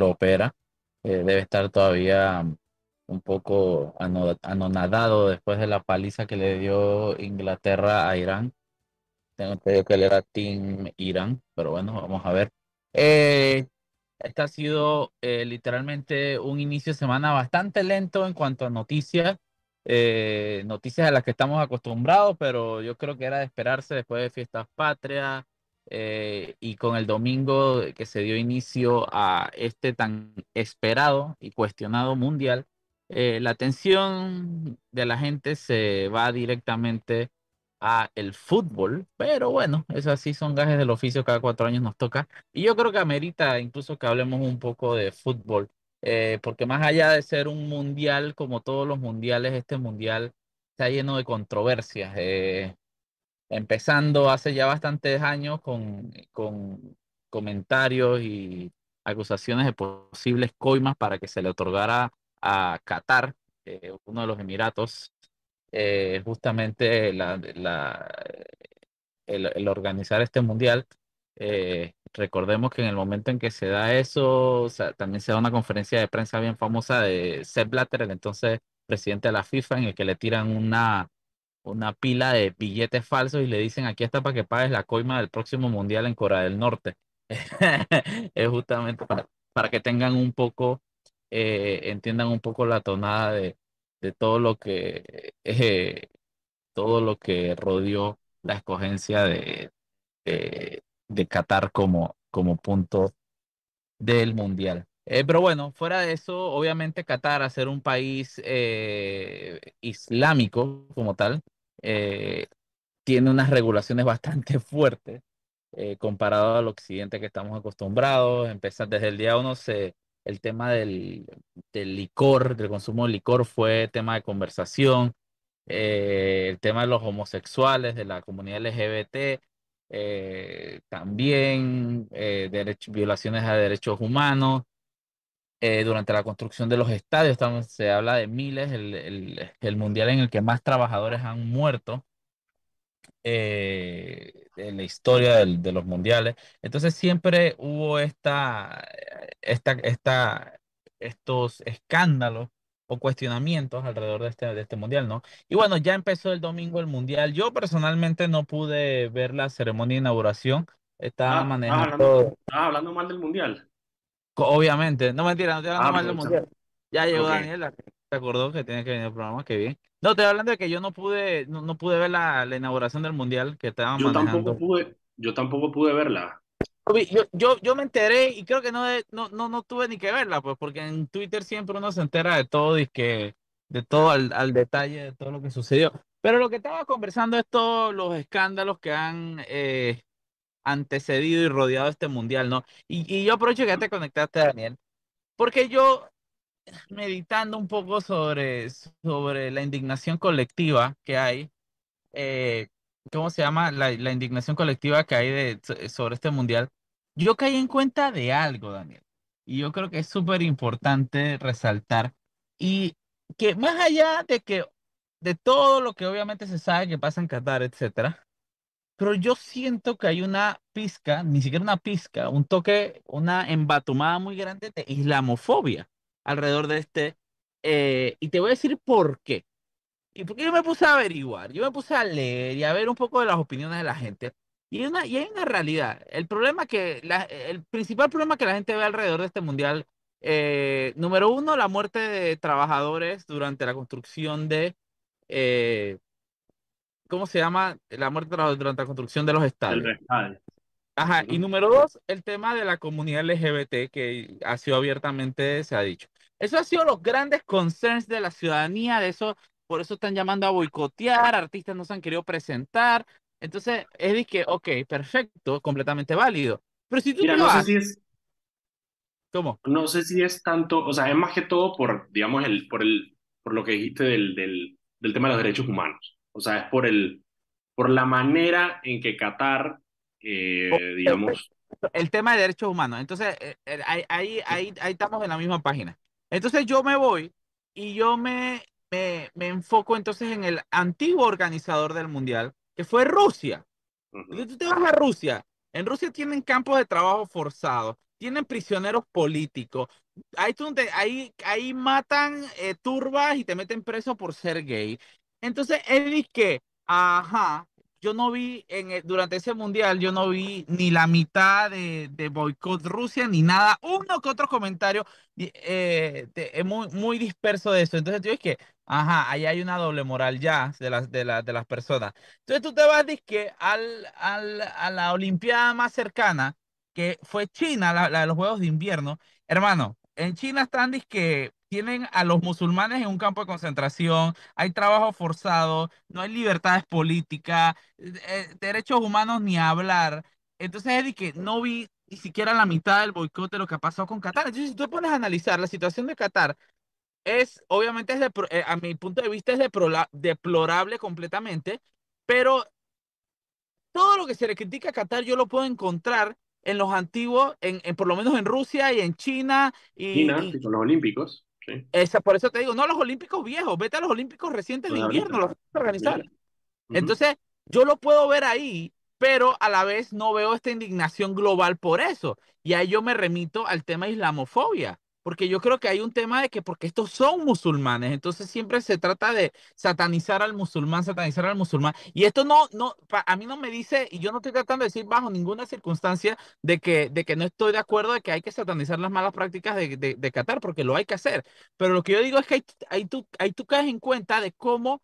lo opera. Eh, debe estar todavía un poco anonadado después de la paliza que le dio Inglaterra a Irán. Tengo entendido que él era Team Irán, pero bueno, vamos a ver. Eh, este ha sido eh, literalmente un inicio de semana bastante lento en cuanto a noticias, eh, noticias a las que estamos acostumbrados, pero yo creo que era de esperarse después de fiestas patrias y con el domingo que se dio inicio a este tan esperado y cuestionado mundial, la atención de la gente se va directamente a el fútbol, pero bueno, eso así son gajes del oficio, cada cuatro años nos toca. Y yo creo que amerita incluso que hablemos un poco de fútbol, eh, porque más allá de ser un mundial, como todos los mundiales, este mundial está lleno de controversias. Eh, empezando hace ya bastantes años con, con comentarios y acusaciones de posibles coimas para que se le otorgara a Qatar, eh, uno de los Emiratos, eh, justamente la, el, organizar este mundial. Eh, recordemos que en el momento en que se da eso, también se da una conferencia de prensa bien famosa de Sepp Blatter, el entonces presidente de la FIFA, en el que le tiran una, una pila de billetes falsos y le dicen aquí está para que pagues la coima del próximo mundial en Corea del Norte. es justamente para, para que tengan un poco, eh, entiendan un poco la tonada de, de todo lo que eh, todo lo que rodeó la escogencia de, de, Qatar como, como punto del mundial. Eh, pero bueno, fuera de eso, obviamente Qatar, a ser un país eh, islámico como tal, tiene unas regulaciones bastante fuertes comparado al occidente que estamos acostumbrados. Empezar desde el día uno se, el tema del, licor, del consumo de licor fue tema de conversación, eh, el tema de los homosexuales, de la comunidad LGBT, eh, también eh, violaciones a derechos humanos. Durante la construcción de los estadios, se habla de miles, el mundial en el que más trabajadores han muerto eh, en la historia de los mundiales. Entonces siempre hubo esta, esta, esta, estos escándalos o cuestionamientos alrededor de este, de este mundial, ¿no? Y bueno, ya empezó el domingo el mundial. Yo personalmente no pude ver la ceremonia de inauguración. Estaba ah, manejando. Estaba hablando, mal del mundial. Obviamente, no mentira, no estoy hablando ah, mal del mundial. Ya llegó Daniel, se acordó que tiene que venir el programa, que bien. No, estoy hablando de que yo no pude, no, pude ver la, inauguración del mundial que estaban yo Tampoco pude, yo tampoco pude verla. Yo, yo, yo me enteré y creo que no, no, no, no tuve ni que verla, pues, porque en Twitter siempre uno se entera de todo y que de todo al, al detalle de todo lo que sucedió. Pero lo que estaba conversando es todos los escándalos que han eh, antecedido y rodeado este mundial, ¿no? Y, y yo aprovecho que ya te conectaste, Daniel, porque yo meditando un poco sobre, sobre la indignación colectiva que hay. Eh, ¿Cómo se llama? La, la, indignación colectiva que hay de, sobre este mundial. Yo caí en cuenta de algo, Daniel. Y yo creo que es súper importante resaltar. Y que más allá de que de todo lo que obviamente se sabe que pasa en Qatar, etcétera, pero yo siento que hay una pizca, ni siquiera una pizca, un toque, una embatumada muy grande de islamofobia alrededor de este. Eh, y te voy a decir por qué. Y porque yo me puse a averiguar, yo me puse a leer y a ver un poco de las opiniones de la gente. Y hay una, y hay una realidad. El problema que, la, el principal problema que la gente ve alrededor de este mundial, eh, número uno, la muerte de trabajadores durante la construcción de, eh, ¿cómo se llama? La muerte durante la construcción de los estadios. Ajá, y número dos, el tema de la comunidad LGBT que ha sido abiertamente, se ha dicho. Eso ha sido los grandes concerns de la ciudadanía, de eso, por eso están llamando a boicotear, artistas no se han querido presentar. Entonces, es de que, ok, perfecto, completamente válido. Pero si tú Mira, no sé si es... ¿Cómo? No sé si es tanto, o sea, es más que todo por, digamos, el, por, el, por lo que dijiste del, del, del tema de los derechos humanos. O sea, es por, el, por la manera en que Qatar eh, digamos. El tema de derechos humanos. Entonces, eh, eh, ahí, ahí, ahí, ahí estamos en la misma página. Entonces yo me voy y yo me, me, me enfoco entonces en el antiguo organizador del mundial, que fue Rusia. Y tú te vas a Rusia. En Rusia tienen campos de trabajo forzados. tienen prisioneros políticos. Ahí, ahí, ahí matan eh, turbas y te meten preso por ser gay. Entonces, él dice que, ajá, yo no vi en durante ese mundial, yo no vi ni la mitad de, de boicot Rusia, ni nada, uno que otro comentario eh, de, muy, muy disperso de eso. Entonces, yo es que, ajá, ahí hay una doble moral ya de las, de, de las personas. Entonces, tú te vas que al, al, a la Olimpiada más cercana, que fue China, la, la de los Juegos de Invierno, hermano, en China están que tienen a los musulmanes en un campo de concentración, hay trabajo forzado, no hay libertades políticas, eh, eh, derechos humanos ni hablar. Entonces es que no vi ni siquiera la mitad del boicot de lo que ha pasado con Qatar. Entonces, si tú pones a analizar la situación de Qatar, es, obviamente, es eh, a mi punto de vista, es deplorable completamente, pero todo lo que se le critica a Qatar yo lo puedo encontrar en los antiguos, en, por lo menos en Rusia y en China. Y, China, y, con los Olímpicos. Esa, por eso te digo, no los Olímpicos viejos, vete a los Olímpicos recientes de invierno, los organizar. Entonces, yo lo puedo ver ahí, pero a la vez no veo esta indignación global por eso. Y ahí yo me remito al tema islamofobia porque yo creo que hay un tema de que porque estos son musulmanes, entonces siempre se trata de satanizar al musulmán, satanizar al musulmán, y esto no, no, a mí no me dice, y yo no estoy tratando de decir bajo ninguna circunstancia de que, de que no estoy de acuerdo de que hay que satanizar las malas prácticas de, de, Qatar, porque lo hay que hacer, pero lo que yo digo es que ahí, tú, ahí tú caes en cuenta de cómo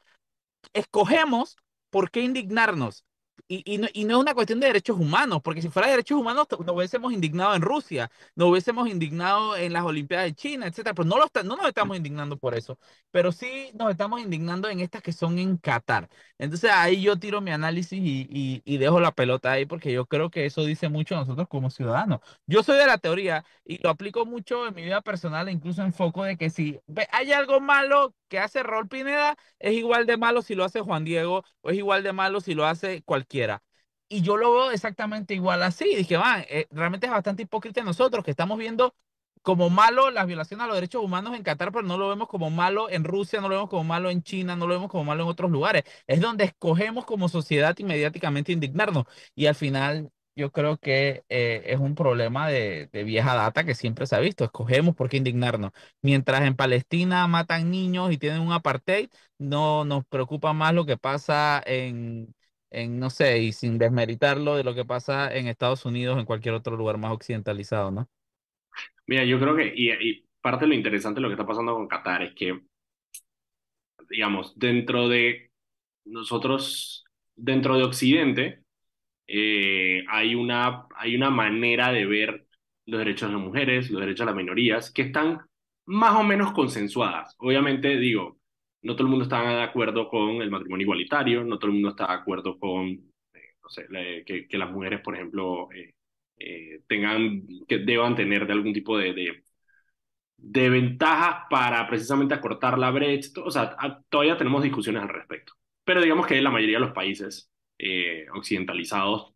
escogemos por qué indignarnos y, no, y, no, es una cuestión de derechos humanos, porque si fuera de derechos humanos nos hubiésemos indignado en Rusia, nos hubiésemos indignado en las Olimpiadas de China, etcétera, pero no, lo no nos estamos indignando por eso, pero sí nos estamos indignando en estas que son en Qatar. Entonces ahí yo tiro mi análisis y, y, dejo la pelota ahí, porque yo creo que eso dice mucho a nosotros como ciudadanos. Yo soy de la teoría y lo aplico mucho en mi vida personal, e incluso en foco de que si hay algo malo que hace Rol Pineda, es igual de malo si lo hace Juan Diego, o es igual de malo si lo hace cualquiera. Y yo lo veo exactamente igual así. Dije, van, eh, realmente es bastante hipócrita nosotros que estamos viendo como malo las violaciones a los derechos humanos en Qatar, pero no lo vemos como malo en Rusia, no lo vemos como malo en China, no lo vemos como malo en otros lugares. Es donde escogemos como sociedad inmediatamente indignarnos. Y al final yo creo que eh, es un problema de, vieja data que siempre se ha visto. Escogemos por qué indignarnos. Mientras en Palestina matan niños y tienen un apartheid, no nos preocupa más lo que pasa en, en, no sé, y sin desmeritarlo de lo que pasa en Estados Unidos o en cualquier otro lugar más occidentalizado, ¿no? Mira, yo creo que, y, y parte de lo interesante de lo que está pasando con Qatar es que, digamos, dentro de nosotros, dentro de Occidente, eh, hay, una, hay una manera de ver los derechos de las mujeres, los derechos de las minorías, que están más o menos consensuadas. Obviamente, digo, no todo el mundo está de acuerdo con el matrimonio igualitario, no todo el mundo está de acuerdo con, eh, no sé, que, que, las mujeres, por ejemplo, eh, tengan, que deban tener de algún tipo de, de, de ventajas para precisamente acortar la brecha. O sea, todavía tenemos discusiones al respecto. Pero digamos que la mayoría de los países eh, occidentalizados,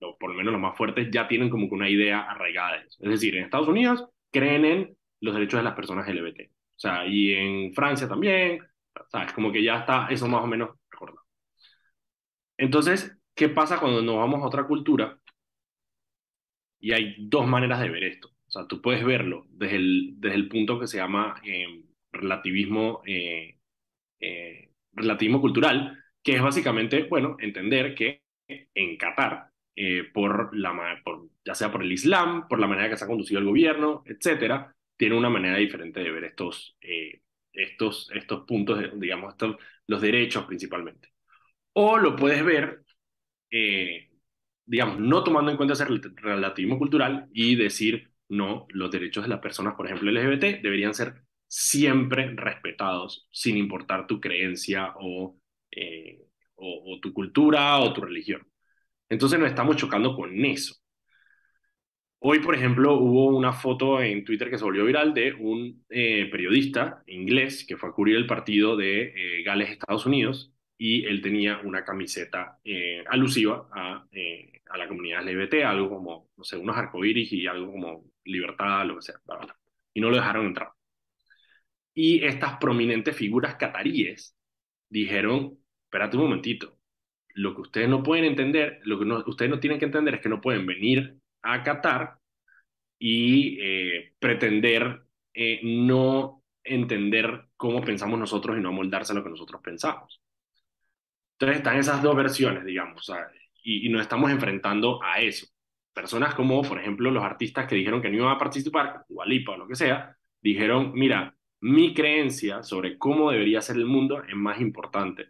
o por lo menos los más fuertes, ya tienen como que una idea arraigada. Es decir, en Estados Unidos creen en los derechos de las personas LGBT. O sea, y en Francia también, ¿sabes? Como que ya está eso más o menos recordado. Entonces, ¿qué pasa cuando nos vamos a otra cultura? Y hay dos maneras de ver esto. O sea, tú puedes verlo desde el, desde el punto que se llama eh, relativismo, eh, relativismo cultural, que es básicamente, bueno, entender que en Qatar, eh, por la, por, ya sea por el Islam, por la manera que se ha conducido el gobierno, etcétera, tiene una manera diferente de ver estos, eh, estos, estos puntos, digamos, estos, los derechos principalmente. O lo puedes ver, eh, digamos, no tomando en cuenta ese relativismo cultural y decir, no, los derechos de las personas, por ejemplo, LGBT, deberían ser siempre respetados, sin importar tu creencia o eh, o, tu cultura o tu religión. Entonces nos estamos chocando con eso. Hoy, por ejemplo, hubo una foto en Twitter que se volvió viral de un eh, periodista inglés que fue a cubrir el partido de eh, Gales, Estados Unidos, y él tenía una camiseta alusiva a, a, la comunidad LGBT, algo como, no sé, unos arcoíris y algo como libertad, lo que sea, y no lo dejaron entrar. Y estas prominentes figuras cataríes dijeron, espérate un momentito, lo que ustedes no pueden entender, lo que no, ustedes no tienen que entender es que no pueden venir a Qatar y eh, pretender eh, no entender cómo pensamos nosotros y no moldarse a lo que nosotros pensamos. Entonces están esas dos versiones, digamos, y, nos estamos enfrentando a eso. Personas como, por ejemplo, los artistas que dijeron que no iban a participar, Walipa o lo que sea, dijeron, mira, mi creencia sobre cómo debería ser el mundo es más importante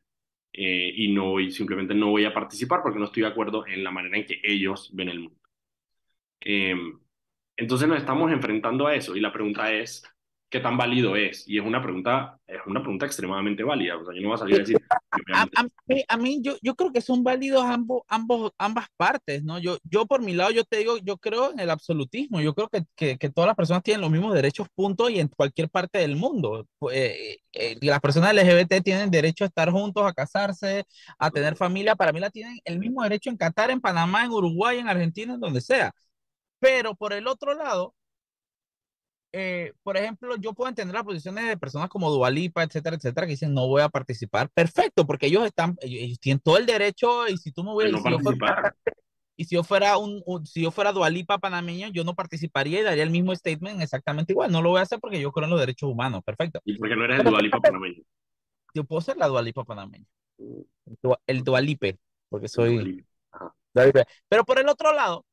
eh, y no simplemente no voy a participar porque no estoy de acuerdo en la manera en que ellos ven el mundo. Eh, entonces nos estamos enfrentando a eso y la pregunta es, qué tan válido es. Y es una pregunta, es una pregunta extremadamente válida. O sea, yo no voy a salir a decir. A, mí, yo, yo creo que son válidos ambos, ambos, ambas partes, ¿no? Yo, yo por mi lado, yo te digo, yo creo en el absolutismo. Yo creo que, que, que todas las personas tienen los mismos derechos, punto, y en cualquier parte del mundo. Eh, eh, las personas LGBT tienen derecho a estar juntos, a casarse, a tener familia. Para mí la tienen el mismo derecho en Qatar, en Panamá, en Uruguay, en Argentina, en donde sea. Pero por el otro lado, eh, por ejemplo, yo puedo entender las posiciones de personas como Dualipa, etcétera, etcétera, que dicen no voy a participar. Perfecto, porque ellos están, ellos, tienen todo el derecho y si tú me hubieras, fuera, y si yo fuera un, si yo fuera Dualipa panameño, yo no participaría y daría el mismo statement exactamente igual. No lo voy a hacer porque yo creo en los derechos humanos. Perfecto. ¿Y porque no eres el Dualipa panameño? Yo puedo ser la Dualipa panameña. Mm. El Dualipe, porque soy. Pero por el otro lado,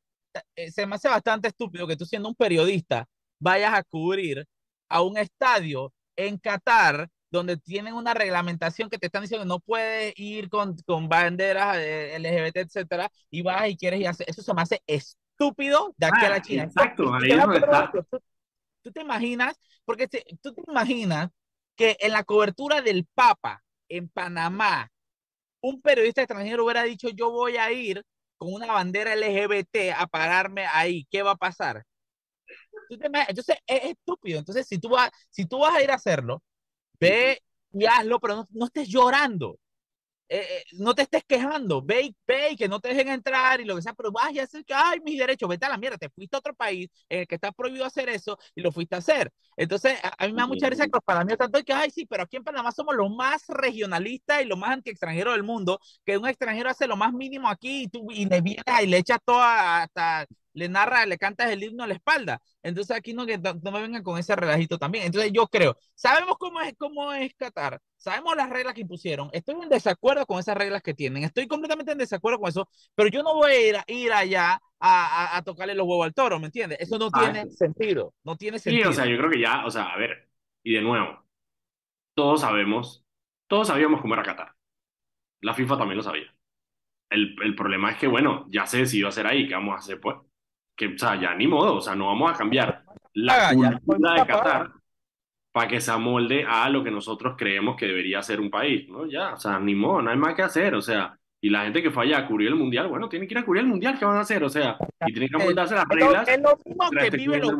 se me hace bastante estúpido que tú siendo un periodista vayas a cubrir a un estadio en Qatar donde tienen una reglamentación que te están diciendo que no puedes ir con, con banderas eh, LGBT, etcétera, y vas y quieres ir a hacer, eso se me hace estúpido de aquí a la ah, China. Exacto, ahí es está. ¿Tú, te imaginas, porque tú te imaginas que en la cobertura del Papa en Panamá, un periodista extranjero hubiera dicho yo voy a ir con una bandera LGBT a pararme ahí, ¿qué va a pasar? Entonces es estúpido. Entonces, si tú, vas, si tú vas a ir a hacerlo, ve y hazlo, pero no, no estés llorando. Eh, eh, no te estés quejando, ve, ve y que no te dejen entrar y lo que sea, pero vaya a ay, mis derechos, vete a la mierda, te fuiste a otro país en el que está prohibido hacer eso y lo fuiste a hacer. Entonces, a, mí me da mucha risa que los panameños tanto que, ay, sí, pero aquí en Panamá somos los más regionalistas y los más anti-extranjeros del mundo, que un extranjero hace lo más mínimo aquí y tú y le vienes y le echas toda hasta le narra, le cantas el himno a la espalda. Entonces aquí no, que no me vengan con ese relajito también. Entonces yo creo, sabemos cómo es, cómo es Qatar, sabemos las reglas que impusieron, estoy en desacuerdo con esas reglas que tienen, estoy completamente en desacuerdo con eso, pero yo no voy a ir, ir allá a, a, tocarle los huevos al toro, ¿me entiendes? Eso no ah, tiene sentido, no tiene sentido. Sí, o sea, yo creo que ya, o sea, a ver, y de nuevo, todos sabemos, todos sabíamos cómo era Qatar. La FIFA también lo sabía. El, el problema es que, bueno, ya se decidió hacer ahí, ¿qué vamos a hacer pues? Que, o sea, ya ni modo, o sea, no vamos a cambiar la cultura de Qatar para que se amolde a lo que nosotros creemos que debería ser un país, ¿no? Ya, o sea, ni modo, no hay más que hacer, o sea, y la gente que falla a cubrir el mundial, bueno, tiene que ir a cubrir el mundial, ¿qué van a hacer? O sea, y tienen que amoldarse las reglas. Es lo mismo que viven los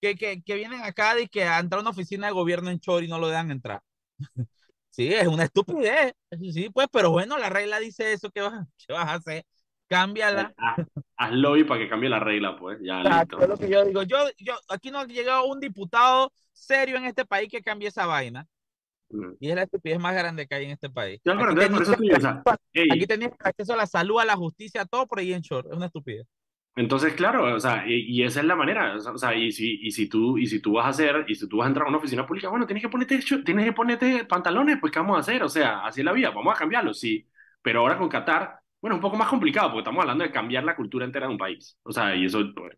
que, que, que, vienen acá y que a entrar a una oficina de gobierno en Chor y no lo dejan entrar. sí, es una estupidez. Sí, pues, pero bueno, la regla dice eso, ¿qué vas, qué vas a hacer? Cámbiala. Haz, haz lobby para que cambie la regla, pues. Ya, listo. Es lo que yo digo. Yo, yo, aquí no ha llegado un diputado serio en este país que cambie esa vaina. Mm. Y es la estupidez más grande que hay en este país. aquí, tenías, acceso a la salud, a la justicia, todo por ahí en short. Es una estupidez. Entonces, claro, o sea, y, esa es la manera, o sea, y si, y si tú, y si tú vas a hacer, y si tú vas a entrar a una oficina pública, bueno, tienes que ponerte, tienes que ponerte pantalones, pues, ¿qué vamos a hacer? O sea, así es la vida, vamos a cambiarlo, sí, pero ahora con Qatar, bueno, un poco más complicado porque estamos hablando de cambiar la cultura entera de un país. O sea, y eso... Pues,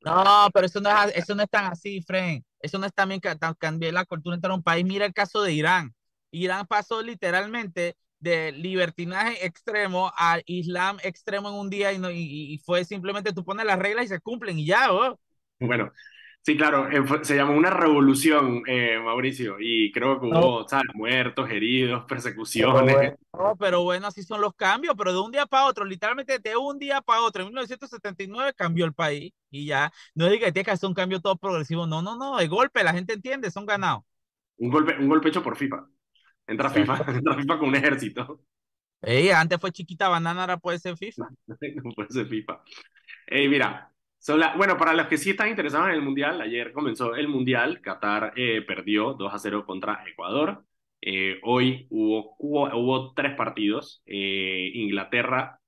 no, pero eso no es, eso no es tan así, Fren. Eso no es también cambiar la cultura entera de un país. Mira el caso de Irán. Irán pasó literalmente de libertinaje extremo al islam extremo en un día y, no, y, fue simplemente tú pones las reglas y se cumplen y ya, oh. Bueno, Sí, claro, se llamó una revolución, eh, Mauricio, y creo que hubo, ¿sabes? Muertos, heridos, persecuciones. no, pero bueno, así son los cambios, pero de un día para otro, literalmente de un día para otro, en 1979 cambió el país y ya, no es que tiene que hacer un cambio todo progresivo, no, no, no, de golpe, la gente entiende, son ganados. Un golpe, un golpe hecho por FIFA. Entra FIFA, entra FIFA con un ejército. Ey, antes fue chiquita banana, ahora puede ser FIFA. no puede ser FIFA. Ey, mira, bueno, para los que sí están interesados en el Mundial, ayer comenzó el Mundial, Qatar eh, perdió 2 a 0 contra Ecuador. Eh, hoy hubo, hubo, tres partidos. Eh, Inglaterra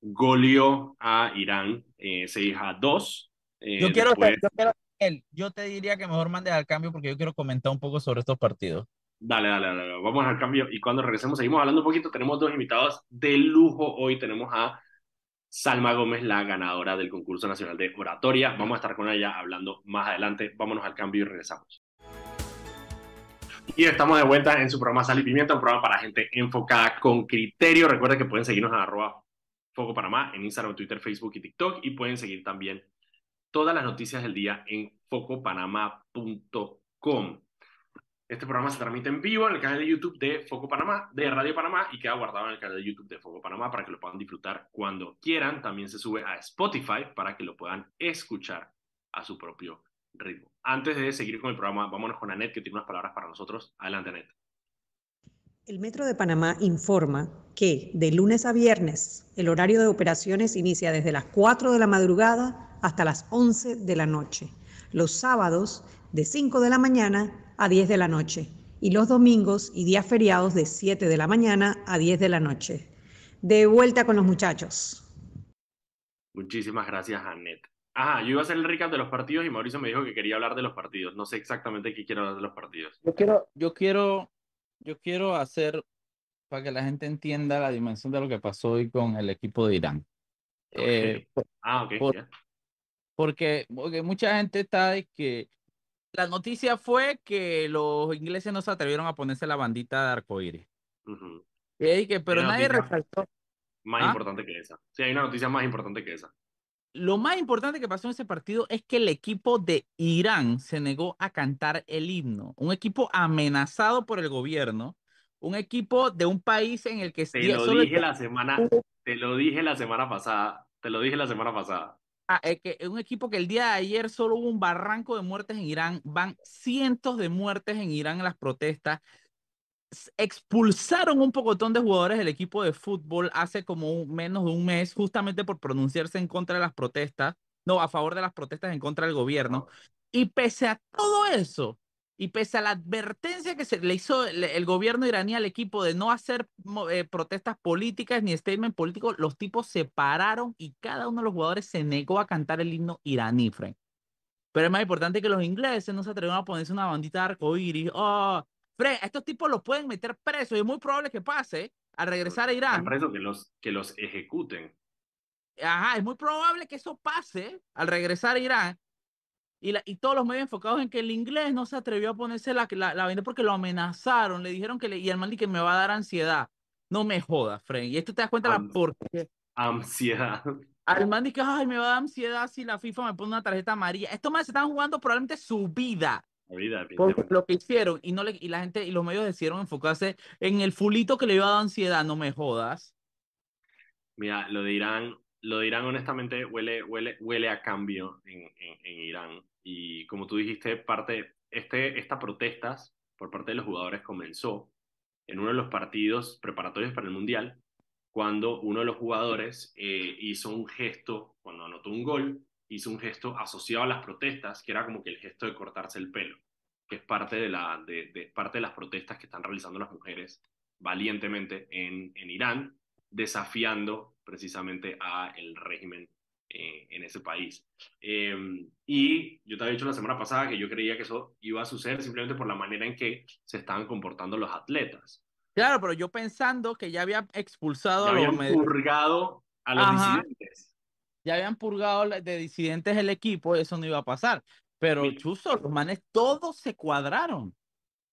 goleó a Irán 6 a 2. Eh, Yo quiero, después- yo quiero- él, yo te diría que mejor mandes al cambio porque yo quiero comentar un poco sobre estos partidos. Dale, dale, dale. Vamos al cambio y cuando regresemos seguimos hablando un poquito. Tenemos dos invitados de lujo hoy. Tenemos a Salma Gómez, la ganadora del concurso nacional de oratoria. Vamos a estar con ella hablando más adelante. Vámonos al cambio y regresamos. Y estamos de vuelta en su programa Sal y Pimienta, un programa para gente enfocada con criterio. Recuerden que pueden seguirnos en arroba Foco Panamá en Instagram, Twitter, Facebook y TikTok. Y pueden seguir también todas las noticias del día en focopanamá.com. Este programa se transmite en vivo en el canal de YouTube de Foco Panamá, de Radio Panamá, y queda guardado en el canal de YouTube de Foco Panamá para que lo puedan disfrutar cuando quieran. También se sube a Spotify para que lo puedan escuchar a su propio ritmo. Antes de seguir con el programa, vámonos con Anet, que tiene unas palabras para nosotros. Adelante, Anet. El Metro de Panamá informa que de lunes a viernes el horario de operaciones inicia desde las 4 de la madrugada hasta las 11 de la noche. Los sábados de 5 de la mañana a 10 de la noche y los domingos y días feriados de 7 de la mañana a 10 de la noche. De vuelta con los muchachos. Muchísimas gracias, Anet. Ajá, yo iba a hacer el recap de los partidos y Mauricio me dijo que quería hablar de los partidos. No sé exactamente qué quiero hablar de los partidos. Yo quiero, yo quiero, yo quiero hacer para que la gente entienda la dimensión de lo que pasó hoy con el equipo de Irán. Eh, Ah, ok. por- porque, porque mucha gente está de que la noticia fue que los ingleses no se atrevieron a ponerse la bandita de arcoíris. Ujú. Y que, pero nadie resaltó. Más ¿Ah? importante que esa. Sí, hay una noticia más importante que esa. Lo más importante que pasó en ese partido es que el equipo de Irán se negó a cantar el himno. Un equipo amenazado por el gobierno, un equipo de un país en el que Te lo el- dije la semana, te lo dije la semana pasada. Te lo dije la semana pasada. Ah, es que un equipo que el día de ayer solo hubo un barranco de muertes en Irán, van cientos de muertes en Irán en las protestas. Expulsaron un pocotón de jugadores del equipo de fútbol hace como un- menos de un mes, justamente por pronunciarse en contra de las protestas, no, a favor de las protestas en contra del gobierno. Y pese a todo eso, y pese a la advertencia que se le hizo el, gobierno iraní al equipo de no hacer eh, protestas políticas ni statement político, los tipos se pararon y cada uno de los jugadores se negó a cantar el himno iraní, Frank. Pero es más importante que los ingleses no se atrevieron a ponerse una bandita de arcoíris. Oh, Frank, a estos tipos los pueden meter presos y es muy probable que pase al regresar a Irán. presos que los, que los ejecuten. Ajá, es muy probable que eso pase al regresar a Irán. Y, la- y todos los medios enfocados en que el inglés no se atrevió a ponerse la, la, la venda porque lo amenazaron, le dijeron que le, y el man que me va a dar ansiedad. No me jodas, Frank. Y esto te das cuenta la por qué. Ansiedad. Al man di que, ay, me va a dar ansiedad si la FIFA me pone una tarjeta amarilla. Estos más se están jugando probablemente su vida La vida, por definitivamente. lo que hicieron y no le, y la gente y los medios decidieron enfocarse en el fulito que le iba a dar ansiedad. No me jodas. Mira, lo de Irán, lo de Irán honestamente huele, huele, huele a cambio en, en, en Irán. Y como tú dijiste, parte, este, estas protestas por parte de los jugadores comenzó en uno de los partidos preparatorios para el Mundial, cuando uno de los jugadores eh, hizo un gesto, cuando anotó un gol, hizo un gesto asociado a las protestas, que era como que el gesto de cortarse el pelo, que es parte de, la, de, de parte de las protestas que están realizando las mujeres valientemente en, en Irán, desafiando precisamente a el régimen eh, en ese país. Eh, y yo te había dicho la semana pasada que yo creía que eso iba a suceder simplemente por la manera en que se estaban comportando los atletas. Claro, pero yo pensando que ya había expulsado Ya a los habían purgado a los Ajá. disidentes. ya habían purgado de disidentes el equipo, eso no iba a pasar. Pero Mira. Chuzo, los manes todos se cuadraron.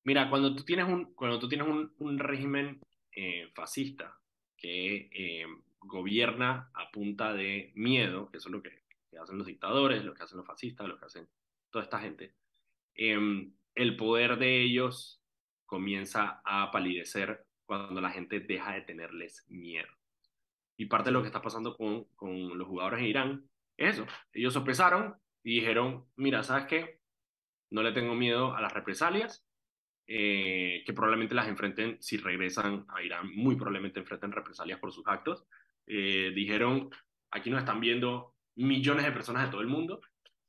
Mira, cuando tú tienes un, cuando tú tienes un, un régimen eh, fascista que eh, gobierna a punta de miedo, que eso es lo que, que hacen los dictadores, lo que hacen los fascistas, lo que hacen toda esta gente, eh, el poder de ellos comienza a palidecer cuando la gente deja de tenerles miedo. Y parte de lo que está pasando con, con los jugadores en Irán es eso. Ellos sopesaron y dijeron, mira, ¿sabes qué? No le tengo miedo a las represalias, eh, que probablemente las enfrenten si regresan a Irán, muy probablemente enfrenten represalias por sus actos. Eh, dijeron, aquí nos están viendo millones de personas de todo el mundo,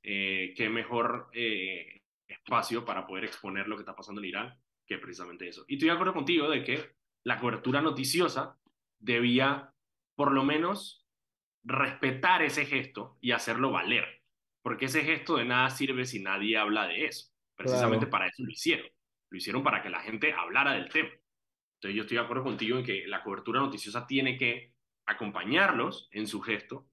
eh, qué mejor eh, espacio para poder exponer lo que está pasando en Irán que precisamente eso. Y estoy de acuerdo contigo de que la cobertura noticiosa debía por lo menos respetar ese gesto y hacerlo valer. porque ese gesto de nada sirve si nadie habla de eso. Precisamente para eso lo hicieron. Lo hicieron para que la gente hablara del tema. Entonces yo estoy de acuerdo contigo en que la cobertura noticiosa tiene que acompañarlos en su gesto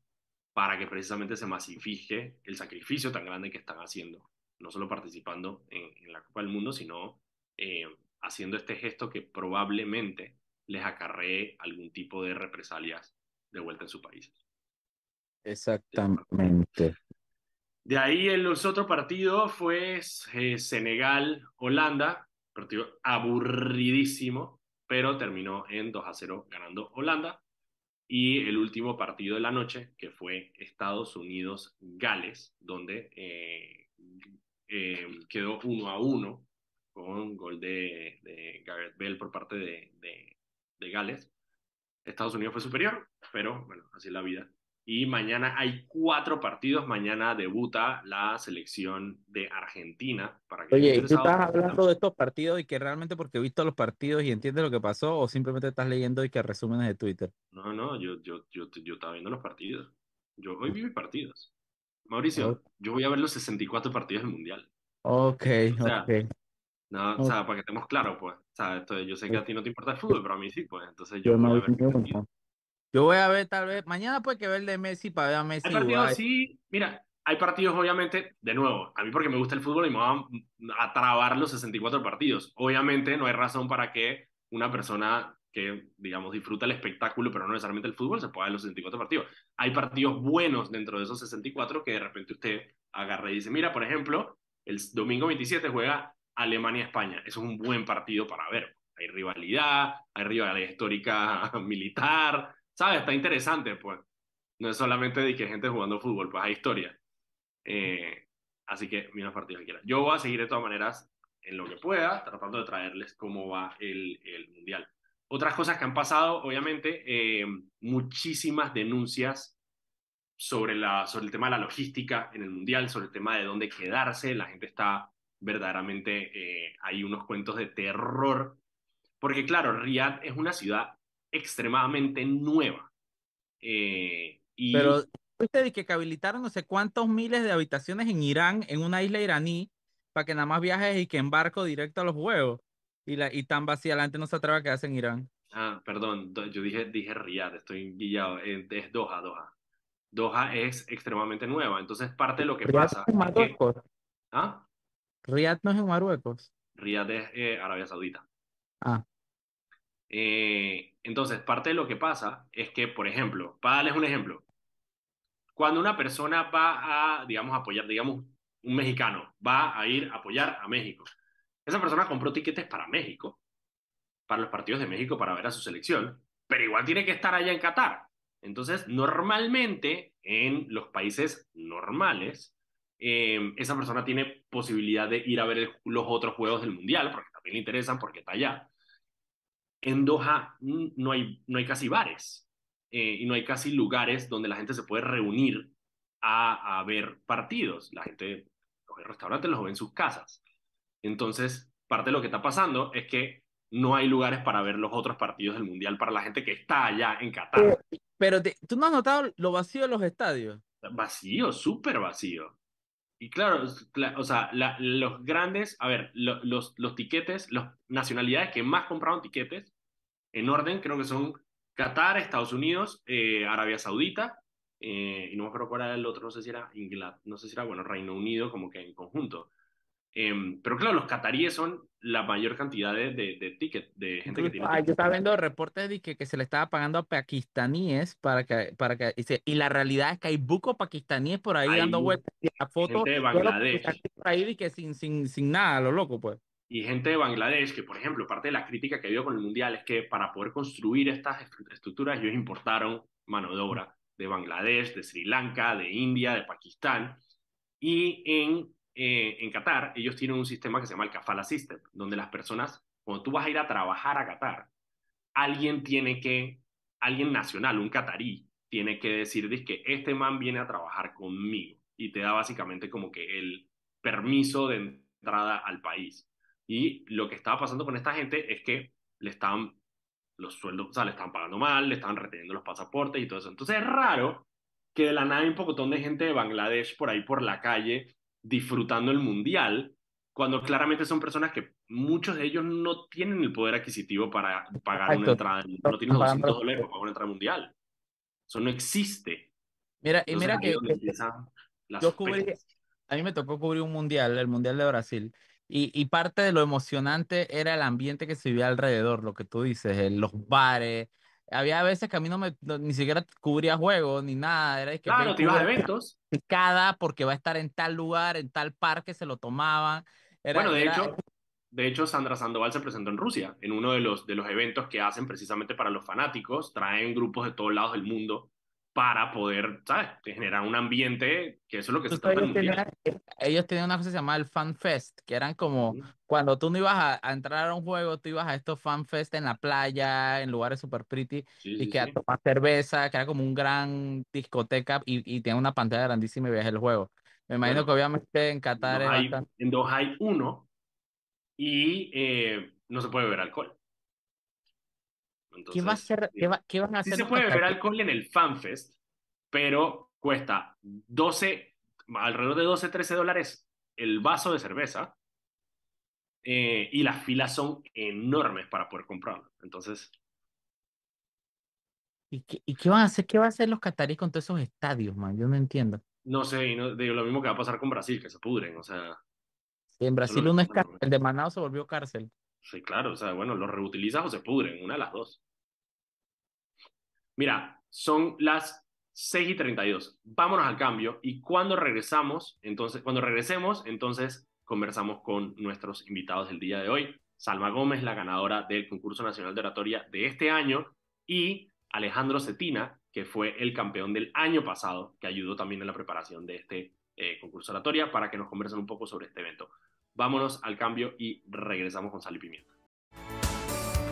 para que precisamente se masifique el sacrificio tan grande que están haciendo, no solo participando en, la Copa del Mundo, sino eh, haciendo este gesto que probablemente les acarree algún tipo de represalias de vuelta en su país. Exactamente. De ahí en los otros partidos fue eh, Senegal-Holanda, partido aburridísimo, pero terminó en 2 a 0 ganando Holanda. Y el último partido de la noche, que fue Estados Unidos-Gales, donde eh, eh, quedó 1 a 1 con gol de, Gareth Bell por parte de, de Gales. Estados Unidos fue superior, pero bueno, así es la vida. Y mañana hay cuatro partidos. Mañana debuta la selección de Argentina. Para que Oye, ¿tú estás hablando de estos partidos y que realmente porque he visto los partidos y entiendes lo que pasó o simplemente estás leyendo y que resúmenes de Twitter? No, no, yo, yo, yo, yo estaba viendo los partidos. Yo hoy vi mis partidos. Mauricio, yo voy a ver los 64 partidos del Mundial. Ok, ok. No, o sea, para que estemos claros, pues. O sea, esto, yo sé que a ti no te importa el fútbol, pero a mí sí, pues. Entonces yo, voy a ver yo voy a ver, tal vez, mañana puede que ver de Messi para ver a Messi. Hay partidos, sí, mira, hay partidos, obviamente, de nuevo, a mí porque me gusta el fútbol y me van a trabar los 64 partidos. Obviamente, no hay razón para que una persona que, digamos, disfruta el espectáculo, pero no necesariamente el fútbol, se pueda ver los 64 partidos. Hay partidos buenos dentro de esos 64 que de repente usted agarra y dice, mira, por ejemplo, el domingo 27 juega Alemania-España. Eso es un buen partido para ver. Hay rivalidad, hay rivalidad histórica militar, ¿sabes? Está interesante, pues. No es solamente de que gente jugando fútbol, pues hay historia. Eh, así que mira los partidos que quieras. Yo voy a seguir de todas maneras en lo que pueda, tratando de traerles cómo va el, el Mundial. Otras cosas que han pasado, obviamente, eh, muchísimas denuncias sobre, la, sobre el tema de la logística en el Mundial, sobre el tema de dónde quedarse. La gente está verdaderamente, eh, hay unos cuentos de terror, porque claro, Riyadh es una ciudad extremadamente nueva. Eh, y... Pero usted que habilitaron no sé cuántos miles de habitaciones en Irán, en una isla iraní, para que nada más viajes y que embarco directo a los juegos. Y, la, y tan vacía, la gente no se atreve a quedarse en Irán. Ah, perdón, yo dije, dije Riyadh, estoy guillado, es, Doha, Doha. Doha es extremadamente nueva, entonces parte de lo que pasa... Es Marruecos. ¿Ah? Riyadh no es en Marruecos. Riyadh es eh, Arabia Saudita. Ah. Eh, entonces, parte de lo que pasa es que, por ejemplo, para darles un ejemplo, cuando una persona va a, digamos, apoyar, digamos, un mexicano va a ir a apoyar a México, esa persona compró tiquetes para México, para los partidos de México, para ver a su selección, pero igual tiene que estar allá en Qatar. Entonces, normalmente, en los países normales, eh, esa persona tiene posibilidad de ir a ver los otros juegos del Mundial, porque también le interesan, porque está allá en Doha no hay, no hay casi bares eh, y no hay casi lugares donde la gente se puede reunir a, a ver partidos. La gente los restaurantes, los ve en sus casas. Entonces, parte de lo que está pasando es que no hay lugares para ver los otros partidos del Mundial para la gente que está allá en Qatar. Pero, ¿tú no has notado lo vacío de los estadios? Vacío, súper vacío. Y claro, o sea, los grandes, a ver, los, los tiquetes, las nacionalidades que más compraron tiquetes en orden, creo que son Qatar, Estados Unidos, eh, Arabia Saudita, eh, y no me acuerdo cuál era el otro, no sé si era Inglaterra, no sé si era, bueno, Reino Unido, como que en conjunto. Em, pero claro, los cataríes son la mayor cantidad de, de, de tickets, de gente que tiene. yo estaba viendo reportes de que, que, se le estaba pagando a pakistaníes para que, para que, y, la realidad es que hay bucos pakistaníes por ahí dando vueltas y la foto. de Bangladesh. ahí y que sin, sin, sin nada, lo loco, pues y gente de Bangladesh, que por ejemplo, parte de la crítica que dio con el Mundial es que para poder construir estas estructuras ellos importaron mano de obra de Bangladesh, de Sri Lanka, de India, de Pakistán, y en, eh, en Qatar ellos tienen un sistema que se llama el Kafala System, donde las personas, cuando tú vas a ir a trabajar a Qatar, alguien tiene que, alguien nacional, un catarí, tiene que decir que este man viene a trabajar conmigo y te da básicamente como que el permiso de entrada al país. Y lo que estaba pasando con esta gente es que le estaban los sueldos, o sea, le estaban pagando mal, le estaban reteniendo los pasaportes y todo eso. Entonces es raro que de la nada hay un pocotón de gente de Bangladesh por ahí por la calle disfrutando el mundial, cuando claramente son personas que muchos de ellos no tienen el poder adquisitivo para pagar una entrada, no tienen 200 dólares para pagar una entrada mundial. Eso no existe. Mira, y mira que, yo cubrí, a mí me tocó cubrir un mundial, el mundial de Brasil, y, y, parte de lo emocionante era el ambiente que se vivía alrededor, lo que tú dices, los bares. Había veces que a mí no me, ni siquiera cubría juegos ni nada. Era que claro, te ibas a eventos. Cada porque va a estar en tal lugar, en tal parque, se lo tomaban. bueno, de hecho, de hecho, Sandra Sandoval se presentó en Rusia, en uno de los, de los eventos que hacen precisamente para los fanáticos. Traen grupos de todos lados del mundo para poder, ¿sabes? Generar un ambiente, que eso es lo que se trata ellos, tenían, ellos tenían una cosa que se llamaba el Fan Fest, que eran como cuando tú no ibas a, entrar a un juego, tú ibas a estos Fan Fest en la playa, en lugares super pretty, y que a tomar cerveza, que era como un gran discoteca y, y tenía una pantalla grandísima y veías el juego. Me imagino que obviamente en Qatar En dos hay uno y eh, no se puede beber alcohol. ¿Qué, va a ser, ¿qué, ¿Qué, van a hacer? Sí se puede beber alcohol en el FanFest, pero cuesta 12, alrededor de 12, 13 dólares el vaso de cerveza. Eh, y las filas son enormes para poder comprarlo. Entonces. ¿Y qué, ¿Y qué, van a hacer? ¿Qué van a hacer los cataríes con todos esos estadios, man? Yo no entiendo. No sé, no, digo, lo mismo que va a pasar con Brasil, que se pudren, o sea. en Brasil uno es cárcel, el de Manao se volvió cárcel. Sí, claro, o sea, bueno, los reutilizas o se pudren, una de las dos. Mira, son las 6 y 32. Vámonos al cambio y cuando regresamos, entonces, cuando regresemos, entonces conversamos con nuestros invitados del día de hoy. Salma Gómez, la ganadora del concurso nacional de oratoria de este año, y Alejandro Cetina, que fue el campeón del año pasado, que ayudó también en la preparación de este eh, concurso oratoria, para que nos conversen un poco sobre este evento. Vámonos al cambio y regresamos con Sal y Pimienta.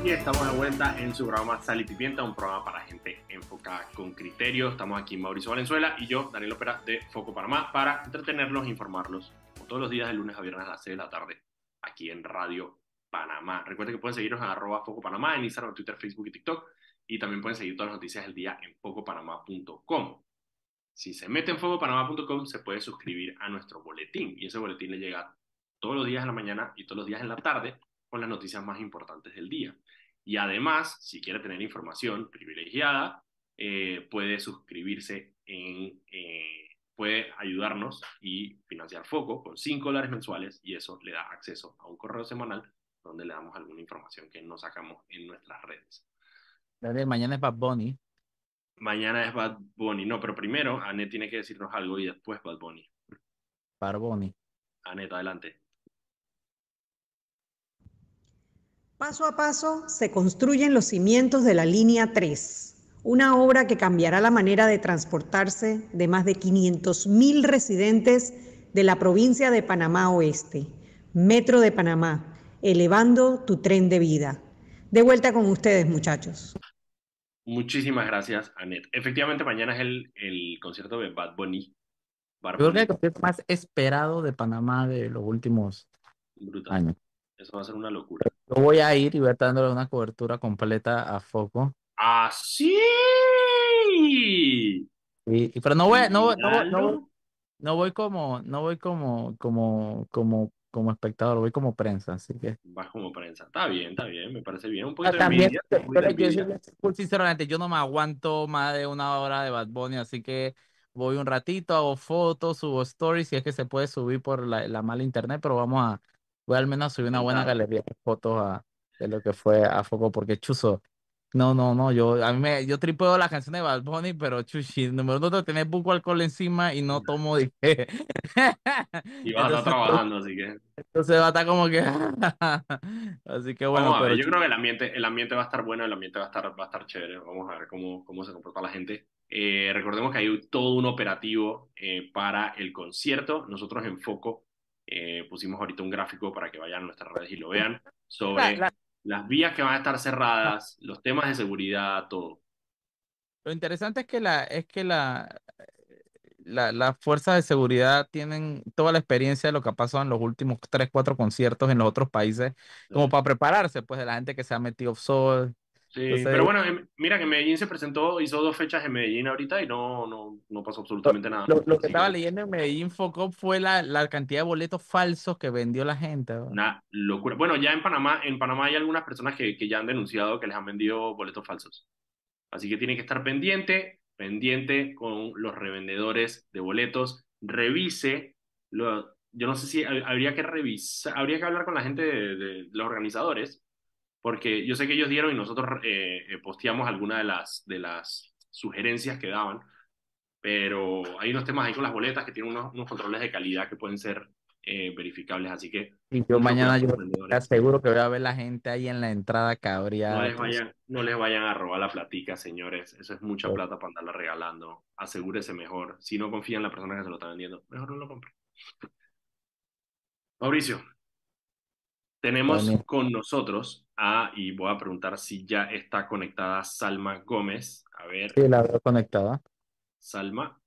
Y estamos de vuelta en su programa Sal y Pimienta, un programa para gente enfocada con criterio. Estamos aquí Mauricio Valenzuela y yo, Daniel Opera de Foco Panamá, para entretenerlos e informarlos como todos los días de lunes a viernes a las 6 de la tarde, aquí en Radio Panamá. Recuerden que pueden seguirnos en arroba Foco Panamá en Instagram, Twitter, Facebook y TikTok. Y también pueden seguir todas las noticias del día en focopanamá.com. Si se mete en focopanamá.com, se puede suscribir a nuestro boletín y ese boletín le llega todos los días en la mañana y todos los días en la tarde con las noticias más importantes del día. Y además, si quiere tener información privilegiada, eh, puede suscribirse en, eh, puede ayudarnos y financiar Foco con 5 dólares mensuales y eso le da acceso a un correo semanal donde le damos alguna información que no sacamos en nuestras redes. mañana es Bad Bunny. Mañana es Bad Bunny. No, pero primero Anet tiene que decirnos algo y después Bad Bunny. Bad Bunny. Anet, adelante. Paso a paso se construyen los cimientos de la línea 3, una obra que cambiará la manera de transportarse de más de 500.000 residentes de la provincia de Panamá Oeste. Metro de Panamá, elevando tu tren de vida. De vuelta con ustedes, muchachos. Muchísimas gracias, Anet. Efectivamente, mañana es el, el concierto de Bad Bunny. Yo creo que es el concierto más esperado de Panamá de los últimos años. Eso va a ser una locura. Yo voy a ir y voy a estar dándole una cobertura completa a Foco. ¡Ah, sí! Y, pero no voy, no, no, no, no voy como, no voy como, como, como, como espectador, voy como prensa, así que. Vas como prensa. Está bien, está bien, me parece bien. Un poquito También, yo, sinceramente, yo no me aguanto más de una hora de Bad Bunny, así que voy un ratito, hago fotos, subo stories, si es que se puede subir por la, la mala internet, pero vamos a, voy al menos subir una buena galería de fotos a, de lo que fue a Foco, porque chuzo. No, no, no, yo, a mí me, yo tripeo la canción de Bad Bunny, pero chuchi, número uno, tener poco alcohol encima y no tomo, dije. y vas a estar trabajando, así que. Entonces va a estar como que. así que bueno. pero, yo creo que el ambiente, el ambiente va a estar bueno, el ambiente va a estar, va a estar chévere. Vamos a ver cómo, cómo se comporta la gente. Eh, recordemos que hay todo un operativo eh, para el concierto. Nosotros en Foco eh, pusimos ahorita un gráfico para que vayan a nuestras redes y lo vean sobre las vías que van a estar cerradas, los temas de seguridad, todo. Lo interesante es que la, es que la, la, las fuerzas de seguridad tienen toda la experiencia de lo que ha pasado en los últimos tres, cuatro conciertos en los otros países, como para prepararse, pues, de la gente que se ha metido sol, Sí, Entonces- pero bueno, em- mira que Medellín se presentó, hizo dos fechas en Medellín ahorita y no, no, no pasó absolutamente nada. Lo, lo que estaba leyendo en Medellín Focop fue la, la cantidad de boletos falsos que vendió la gente. Una locura. Bueno, ya en Panamá, en Panamá hay algunas personas que, que ya han denunciado que les han vendido boletos falsos. Así que tienen que estar pendiente, pendiente con los revendedores de boletos. Revise, lo, yo no sé si hab- habría que revisar, habría que hablar con la gente de, de los organizadores, porque yo sé que ellos dieron y nosotros eh, eh, posteamos algunas de las, de las sugerencias que daban, pero hay unos temas ahí con las boletas que tienen unos, unos controles de calidad que pueden ser eh, verificables, así que Y yo mañana yo te aseguro que voy a ver la gente ahí en la entrada cabreada. No les, vayan, no les vayan a robar la platica, señores. Eso es mucha Sí. plata para andarla regalando. Asegúrese mejor. Si no confía en la persona que se lo está vendiendo, mejor no lo compre. Mauricio, tenemos con nosotros a, y voy a preguntar si ya está conectada Salma Gómez. A ver, Sí, la veo conectada. Salma,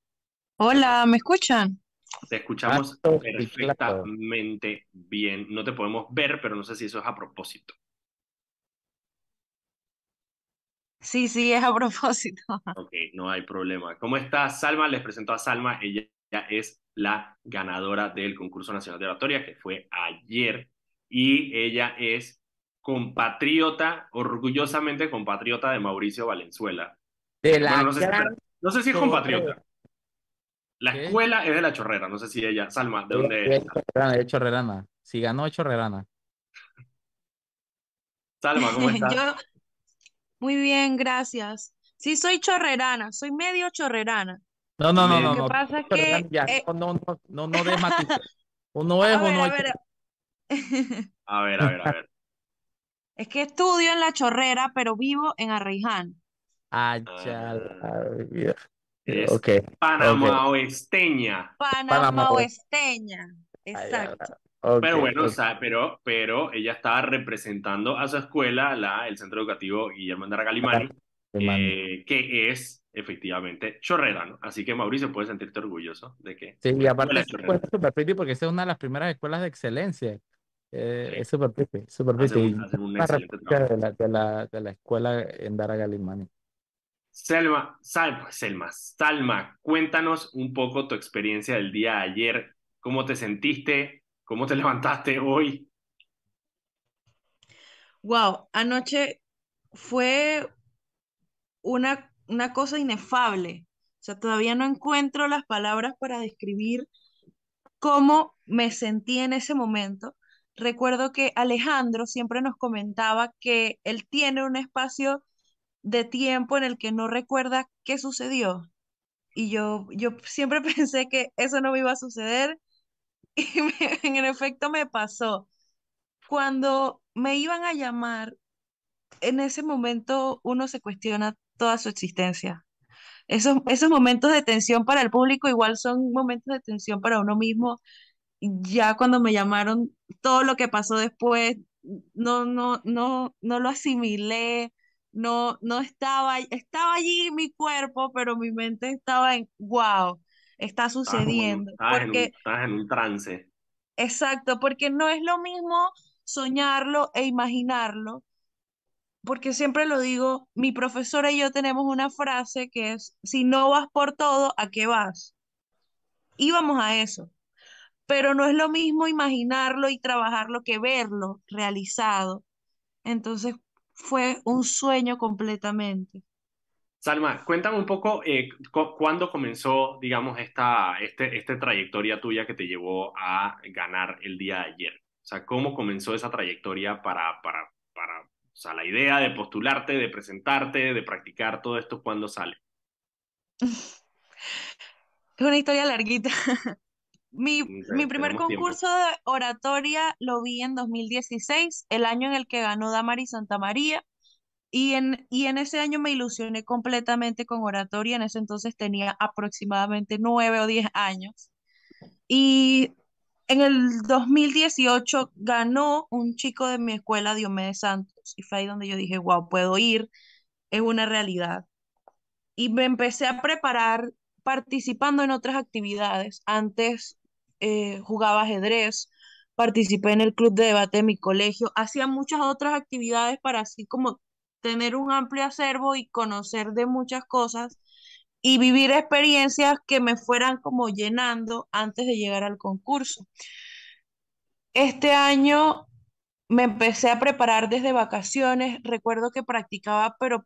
Hola, ¿me escuchan? te escuchamos Alto claro. perfectamente bien. No te podemos ver, pero no sé si eso es a propósito. Sí, sí, es a propósito. Ok, no hay problema. ¿Cómo está Salma? Les presento a Salma. Ella es la ganadora del concurso nacional de oratoria que fue ayer y ella es compatriota, orgullosamente compatriota de Mauricio Valenzuela. De la Bueno, no sé si- gran No sé si es compatriota. La ¿Qué? escuela es de la chorrera, no sé si ella, Salma, ¿de dónde de es? Chorrerana, de Chorrerana. Si ganó Chorrerana. Salma, ¿cómo estás? Yo, muy bien, gracias. Sí, soy chorrerana, soy medio chorrerana. No, no, no, Lo no, que no. pasa es Chorrerana que, ya, eh, no, no, no, no, no. Uno es o no A ver, a ver, a ver. es que estudio en La Chorrera, pero vivo en Arraiján. Ah, Ah. vida. Es Ok, Panamá oesteña. Panamá Panamá. oesteña. Exacto. Pero bueno, o sea, pero, pero ella estaba representando a su escuela, la, el Centro Educativo Guillermo Andara Galimani, eh, que es efectivamente chorrerano. Así que Mauricio, puedes sentirte orgulloso de que Sí, y aparte chorrera. es súper porque esa es una de las primeras escuelas de excelencia. Eh, Sí. es súper súper Hacen pretty. un- hacen un Una excelente réplica trabajo. de la, de la, de la escuela en Dara Galimani. Selma, Salma, Selma, Salma, cuéntanos un poco tu experiencia del día de ayer. ¿Cómo te sentiste? ¿Cómo te levantaste hoy? Wow, anoche fue una, una cosa inefable. O sea, todavía no encuentro las palabras para describir cómo me sentí en ese momento. Recuerdo que Alejandro siempre nos comentaba que él tiene un espacio de tiempo en el que no recuerda qué sucedió. Y yo, yo siempre pensé que eso no me iba a suceder y en efecto me pasó. Cuando me iban a llamar, en ese momento uno se cuestiona toda su existencia. Esos, esos momentos de tensión para el público igual son momentos de tensión para uno mismo. Ya cuando me llamaron, todo lo que pasó después, no, no, no, no lo asimilé, no, no estaba, estaba allí mi cuerpo, pero mi mente estaba en, wow, está sucediendo. estabas en un, Porque estabas en un trance. Exacto, porque no es lo mismo soñarlo e imaginarlo, porque siempre lo digo, mi profesora y yo tenemos una frase que es, si no vas por todo, ¿a qué vas? Íbamos a eso, pero no es lo mismo imaginarlo y trabajarlo que verlo realizado. Entonces fue un sueño completamente. Salma, cuéntame un poco eh, cu- cuándo comenzó, digamos, esta, este, esta trayectoria tuya que te llevó a ganar el día de ayer. O sea, ¿cómo comenzó esa trayectoria para, para, para, o sea, la idea de postularte, de presentarte, de practicar todo esto, ¿cuándo sale? Es una historia larguita. Mi, Mm, mi primer tenemos tiempo. concurso de oratoria lo vi en 2016, el año en el que ganó Damari Santa María, y en, y en ese año me ilusioné completamente con oratoria. En ese entonces tenía aproximadamente nueve o diez años. Y en el 2018 ganó un chico de mi escuela, Diomedes Santos, y fue ahí donde yo dije, wow, puedo ir, es una realidad. Y me empecé a preparar participando en otras actividades. Antes eh, jugaba ajedrez, participé en el club de debate de mi colegio, hacía muchas otras actividades para así como tener un amplio acervo y conocer de muchas cosas y vivir experiencias que me fueran como llenando antes de llegar al concurso. Este año me empecé a preparar desde vacaciones, recuerdo que practicaba, pero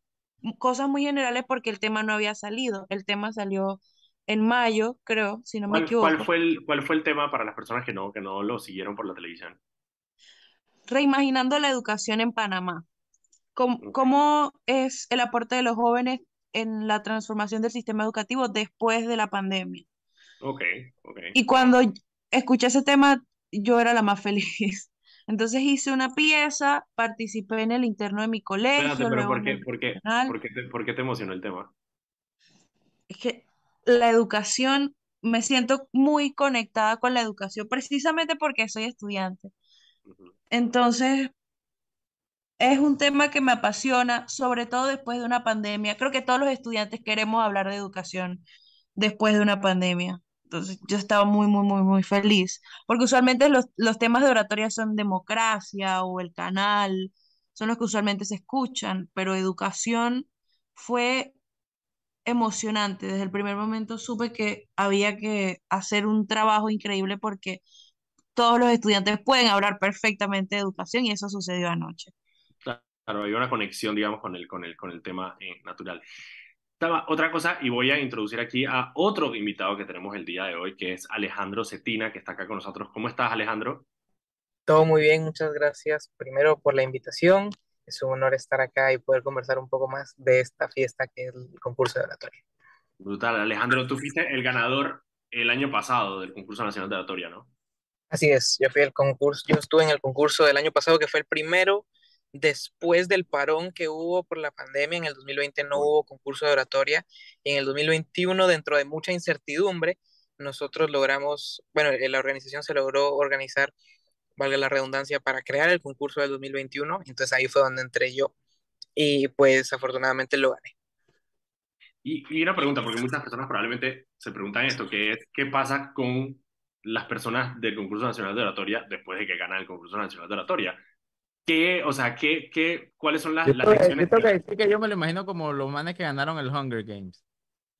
cosas muy generales porque el tema no había salido. El tema salió en mayo, creo, si no me equivoco. ¿cuál fue, el, ¿Cuál fue el tema para las personas que no, que no lo siguieron por la televisión? Reimaginando la educación en Panamá. ¿Cómo, es el aporte de los jóvenes en la transformación del sistema educativo después de la pandemia? Ok, ok. Y cuando escuché ese tema, yo era la más feliz. Entonces hice una pieza, participé en el interno de mi colegio. pero ¿por qué, por, qué, por, qué te, ¿por qué te emocionó el tema? Es que la educación, me siento muy conectada con la educación, precisamente porque soy estudiante. Entonces, es un tema que me apasiona, sobre todo después de una pandemia. Creo que todos los estudiantes queremos hablar de educación después de una pandemia. Entonces yo estaba muy, muy, muy, muy feliz, porque usualmente los, los temas de oratoria son democracia o el canal, son los que usualmente se escuchan, pero educación fue emocionante. Desde el primer momento supe que había que hacer un trabajo increíble porque todos los estudiantes pueden hablar perfectamente de educación y eso sucedió anoche. Claro, hay una conexión, digamos, con el, con el, con el tema eh, natural otra cosa, y voy a introducir aquí a otro invitado que tenemos el día de hoy, que es Alejandro Cetina, que está acá con nosotros. ¿Cómo estás, Alejandro? Todo muy bien, muchas gracias primero por la invitación. Es un honor estar acá y poder conversar un poco más de esta fiesta que es el concurso de oratoria. Brutal, Alejandro, tú fuiste el ganador el año pasado del concurso nacional de oratoria, ¿no? Así es, yo fui el concurso, yo estuve en el concurso del año pasado que fue el primero después del parón que hubo por la pandemia, en el 2020 no hubo concurso de oratoria y en el 2021, dentro de mucha incertidumbre, nosotros logramos, bueno, la organización se logró organizar, valga la redundancia, para crear el concurso del 2021, entonces ahí fue donde entré yo y pues afortunadamente lo gané. Y, y una pregunta, porque muchas personas probablemente se preguntan esto, que es, ¿qué pasa con las personas del concurso nacional de oratoria después de que ganan el concurso nacional de oratoria? ¿Qué, o sea, qué, qué, cuáles son las, yo las lecciones? Yo tengo que decir que yo me lo imagino como los manes que ganaron el Hunger Games.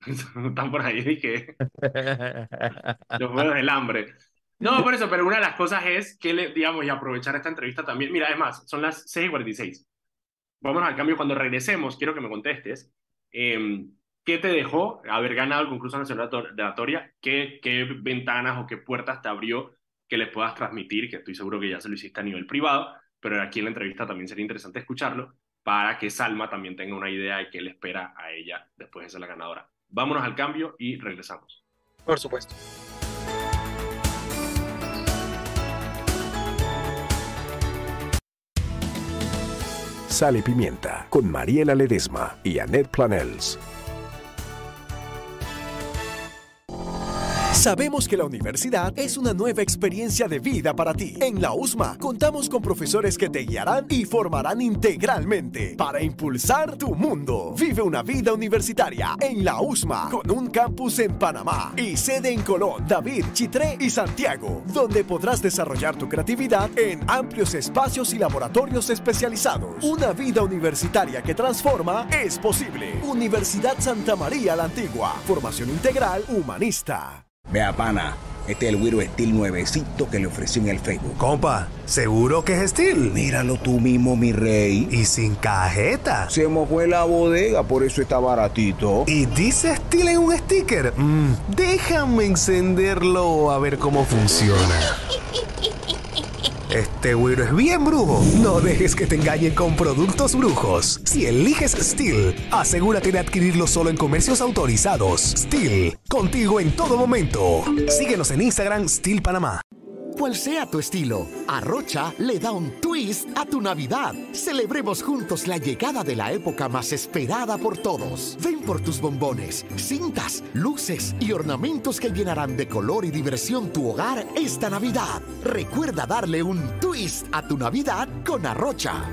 Están por ahí y que los juegos del hambre. No, por eso, pero una de las cosas es que, le, digamos, y aprovechar esta entrevista también. Mira, además, son las 6 y 46. Vamos al cambio. Cuando regresemos, quiero que me contestes. Eh, ¿Qué te dejó haber ganado el concurso nacional de oratoria? ¿Qué, ¿Qué ventanas o qué puertas te abrió que les puedas transmitir? Que estoy seguro que ya se lo hiciste a nivel privado pero aquí en la entrevista también sería interesante escucharlo para que Salma también tenga una idea de qué le espera a ella después de ser la ganadora. Vámonos al cambio y regresamos. Por supuesto. Sal y Pimienta con Mariela Ledesma y Annette Planels. Sabemos que la universidad es una nueva experiencia de vida para ti. En la USMA contamos con profesores que te guiarán y formarán integralmente para impulsar tu mundo. Vive una vida universitaria en la USMA con un campus en Panamá y sede en Colón, David, Chitré y Santiago, donde podrás desarrollar tu creatividad en amplios espacios y laboratorios especializados. Una vida universitaria que transforma es posible. Universidad Santa María la Antigua. Formación integral humanista. Vea, pana, este es el Wiro Steel nuevecito que le ofrecí en el Facebook. Compa, ¿seguro que es Steel? Míralo tú mismo, mi rey. Y sin cajeta. Se mojó en la bodega, por eso está baratito. ¿Y dice Steel en un sticker? Mm, déjame encenderlo a ver cómo funciona. Este güiro es bien brujo. No dejes que te engañen con productos brujos. Si eliges Steel, asegúrate de adquirirlo solo en comercios autorizados. Steel, contigo en todo momento. Síguenos en Instagram, Steel Panamá. Cual sea tu estilo, Arrocha le da un twist a tu Navidad. Celebremos juntos la llegada de la época más esperada por todos. Ven por tus bombones, cintas, luces y ornamentos que llenarán de color y diversión tu hogar esta Navidad. Recuerda darle un twist a tu Navidad con Arrocha.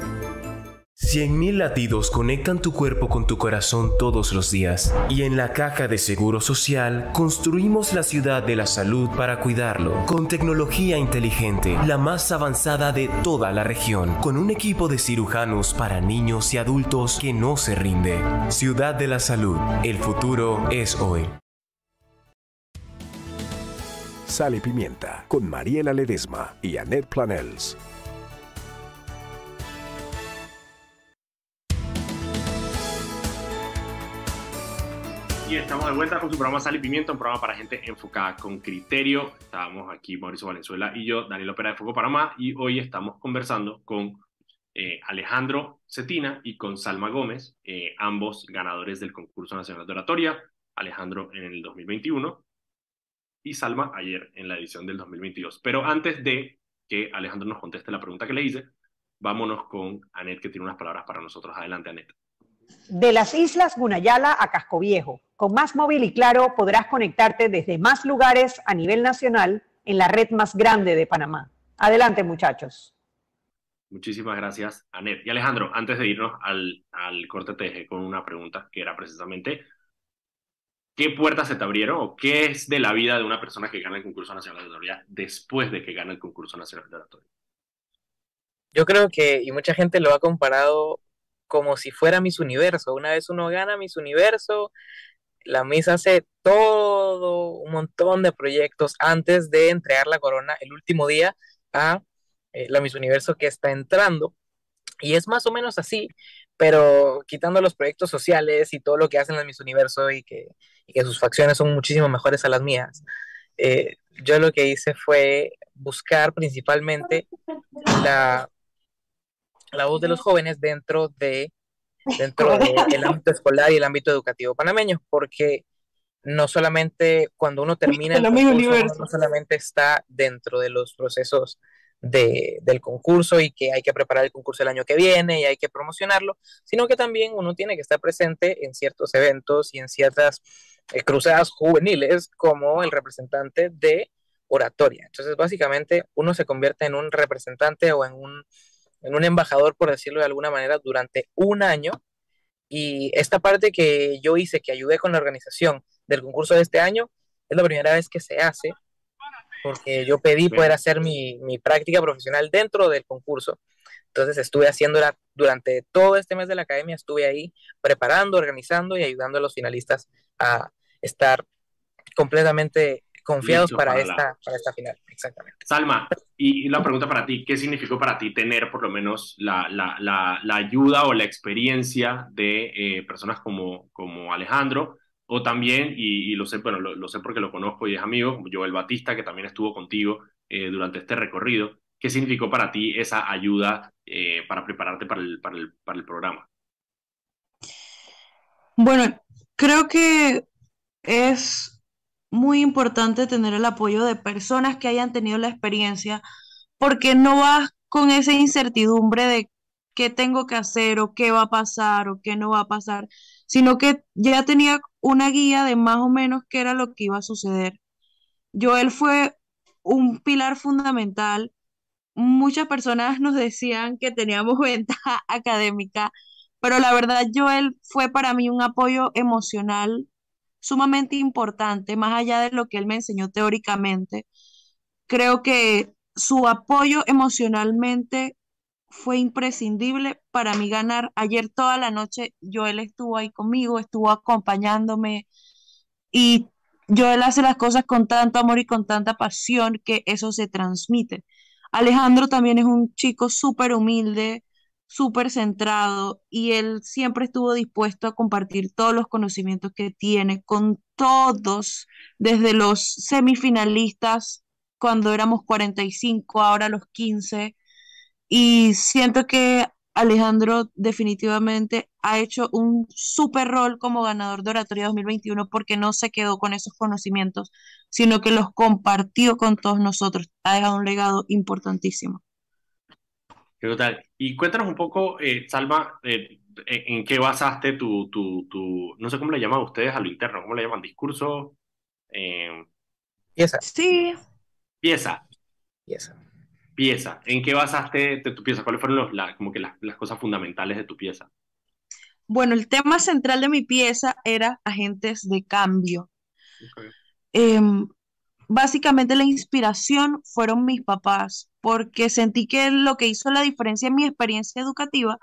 100.000 latidos conectan tu cuerpo con tu corazón todos los días y en la caja de Seguro Social construimos la ciudad de la salud para cuidarlo con tecnología inteligente, la más avanzada de toda la región, con un equipo de cirujanos para niños y adultos que no se rinde. Ciudad de la Salud, el futuro es hoy. Sal y Pimienta con Mariela Ledesma y Annette Planels. Y estamos de vuelta con su programa Sal y Pimiento, un programa para gente enfocada con criterio. Estábamos aquí Mauricio Valenzuela y yo, Daniel Opera de Foco Panamá, y hoy estamos conversando con eh, Alejandro Cetina y con Salma Gómez, eh, ambos ganadores del concurso nacional de oratoria. Alejandro en el 2021 y Salma ayer en la edición del 2022. Pero antes de que Alejandro nos conteste la pregunta que le hice, vámonos con Anet, que tiene unas palabras para nosotros. Adelante, Anet. De las islas Gunayala a Casco Viejo, con Más Móvil y Claro podrás conectarte desde más lugares a nivel nacional en la red más grande de Panamá. Adelante, muchachos. Muchísimas gracias, Anet. Y Alejandro, antes de irnos al, al corte, te dejé con una pregunta que era precisamente, ¿qué puertas se te abrieron o qué es de la vida de una persona que gana el concurso nacional de oratoria después de que gana el concurso nacional de oratoria? Yo creo que, y mucha gente lo ha comparado como si fuera Miss Universo. Una vez uno gana Miss Universo, la Miss hace todo un montón de proyectos antes de entregar la corona el último día a eh, la Miss Universo que está entrando. Y es más o menos así, pero quitando los proyectos sociales y todo lo que hacen las Miss Universo y que, y que sus facciones son muchísimo mejores a las mías. Eh, yo lo que hice fue buscar principalmente la, la voz de los jóvenes dentro de dentro del ámbito escolar y el ámbito educativo panameño, porque no solamente cuando uno termina el concurso, no solamente está dentro de los procesos de, del concurso y que hay que preparar el concurso el año que viene y hay que promocionarlo, sino que también uno tiene que estar presente en ciertos eventos y en ciertas eh, cruzadas juveniles como el representante de oratoria. Entonces, básicamente, uno se convierte en un representante o en un en un embajador, por decirlo de alguna manera, durante un año. Y esta parte que yo hice, que ayudé con la organización del concurso de este año, es la primera vez que se hace, porque yo pedí poder hacer mi, mi práctica profesional dentro del concurso. Entonces estuve haciéndola durante todo este mes de la academia, estuve ahí preparando, organizando y ayudando a los finalistas a estar completamente confiados para, esta, para esta final. Exactamente. Salma, y, la pregunta para ti, ¿qué significó para ti tener por lo menos la, la, la, la ayuda o la experiencia de eh, personas como, como Alejandro? O también, y, y lo sé, bueno, lo, lo, sé porque lo conozco y es amigo, como Joel Batista, que también estuvo contigo eh, durante este recorrido. ¿Qué significó para ti esa ayuda eh, para prepararte para el, para, el, para el programa? Bueno, creo que es muy importante tener el apoyo de personas que hayan tenido la experiencia, porque no vas con esa incertidumbre de qué tengo que hacer o qué va a pasar o qué no va a pasar, sino que ya tenía una guía de más o menos qué era lo que iba a suceder. Joel fue un pilar fundamental. Muchas personas nos decían que teníamos ventaja académica, pero la verdad Joel fue para mí un apoyo emocional sumamente importante, más allá de lo que él me enseñó teóricamente. Creo que su apoyo emocionalmente fue imprescindible para mí ganar. Ayer toda la noche Joel estuvo ahí conmigo, estuvo acompañándome y Joel hace las cosas con tanto amor y con tanta pasión que eso se transmite. Alejandro también es un chico súper humilde, súper centrado y él siempre estuvo dispuesto a compartir todos los conocimientos que tiene con todos, desde los semifinalistas cuando éramos 45, ahora los 15. Y siento que Alejandro definitivamente ha hecho un súper rol como ganador de Oratoria 2021 porque no se quedó con esos conocimientos, sino que los compartió con todos nosotros. Ha dejado un legado importantísimo. Y cuéntanos un poco, eh, Salma, eh, en qué basaste tu, tu, tu, no sé cómo le llaman ustedes a lo interno, ¿cómo le llaman? ¿Discurso? Eh... Pieza. Sí. Pieza. Pieza. pieza. ¿En qué basaste de tu pieza? ¿Cuáles fueron los, la, como que las, las cosas fundamentales de tu pieza? Bueno, el tema central de mi pieza era agentes de cambio. Em, básicamente la inspiración fueron mis papás, porque sentí que lo que hizo la diferencia en mi experiencia educativa